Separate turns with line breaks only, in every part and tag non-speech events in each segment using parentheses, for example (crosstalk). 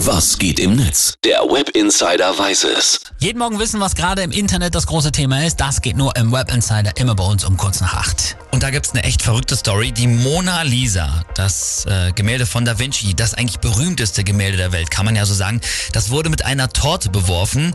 Was geht im Netz? Der Web Insider weiß es.
Jeden Morgen wissen, was gerade im Internet das große Thema ist. Das geht nur im Web Insider immer bei uns um kurz nach acht.
Und da gibt's eine echt verrückte Story. Die Mona Lisa, das äh, Gemälde von Da Vinci, das eigentlich berühmteste Gemälde der Welt, kann man ja so sagen, das wurde mit einer Torte beworfen.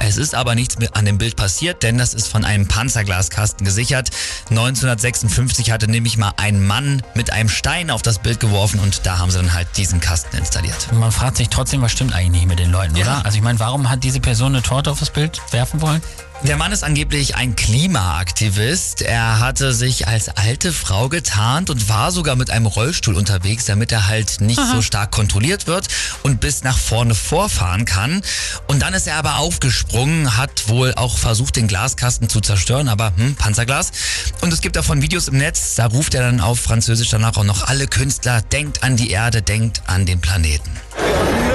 Es ist aber nichts mit an dem Bild passiert, denn das ist von einem Panzerglaskasten gesichert. 1956 hatte nämlich mal ein Mann mit einem Stein auf das Bild geworfen und da haben sie dann halt diesen Kasten installiert.
Und man fragt sich trotzdem, was stimmt eigentlich nicht mit den Leuten,
Ja.
oder? Also ich meine, warum hat diese Person eine Torte auf das Bild werfen wollen?
Der Mann ist angeblich ein Klimaaktivist. Er hatte sich als alte Frau getarnt und war sogar mit einem Rollstuhl unterwegs, damit er halt nicht so stark kontrolliert wird und bis nach vorne vorfahren kann. Und dann ist er aber aufgesprungen, hat wohl auch versucht, den Glaskasten zu zerstören, aber hm, Panzerglas. Und es gibt davon Videos im Netz, da ruft er dann auf Französisch danach auch noch alle Künstler, denkt an die Erde, denkt an den Planeten.
Rien (laughs)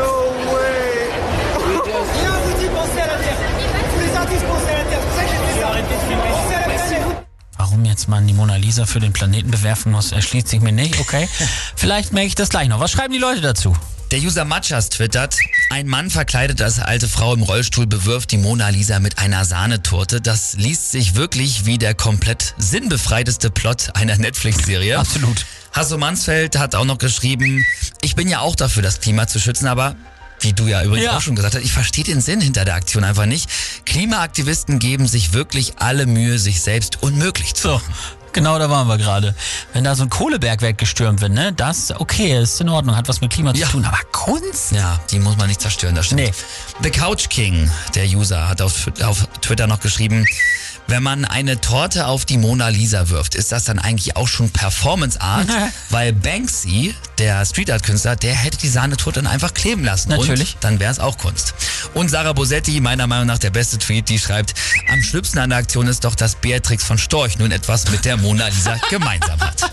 vous
jetzt man die Mona Lisa für den Planeten bewerfen muss, erschließt sich mir nicht. Okay, (laughs) vielleicht merke ich das gleich noch. Was schreiben die Leute dazu?
Der User Matchas twittert, ein Mann verkleidet als alte Frau im Rollstuhl bewirft die Mona Lisa mit einer Sahnetorte. Das liest sich wirklich wie der komplett sinnbefreiteste Plot einer Netflix-Serie.
Absolut.
Hasso Mansfeld hat auch noch geschrieben, ich bin ja auch dafür, das Klima zu schützen, aber wie du ja übrigens
Ja.
auch schon gesagt hast, ich verstehe den Sinn hinter der Aktion einfach nicht. Klimaaktivisten geben sich wirklich alle Mühe, sich selbst unmöglich zu
So, genau da waren wir gerade. Wenn da so ein Kohlebergwerk gestürmt wird, ne, das, okay, ist in Ordnung, hat was mit Klima
Ja.
zu tun. Aber Kunst?
Ja, die muss man nicht zerstören, das stimmt.
Nee.
The Couch King, der User, hat auf, auf Twitter noch geschrieben, wenn man eine Torte auf die Mona Lisa wirft, ist das dann eigentlich auch schon Performance Art? (laughs) Weil Banksy, der Street Art Künstler, der hätte die Sahnetorte dann einfach kleben lassen.
Natürlich.
Und dann wäre es auch Kunst. Und Sarah Bosetti, meiner Meinung nach der beste Tweet, die schreibt, am schlimmsten an der Aktion ist doch, dass Beatrix von Storch nun etwas mit der Mona Lisa (laughs) gemeinsam hat.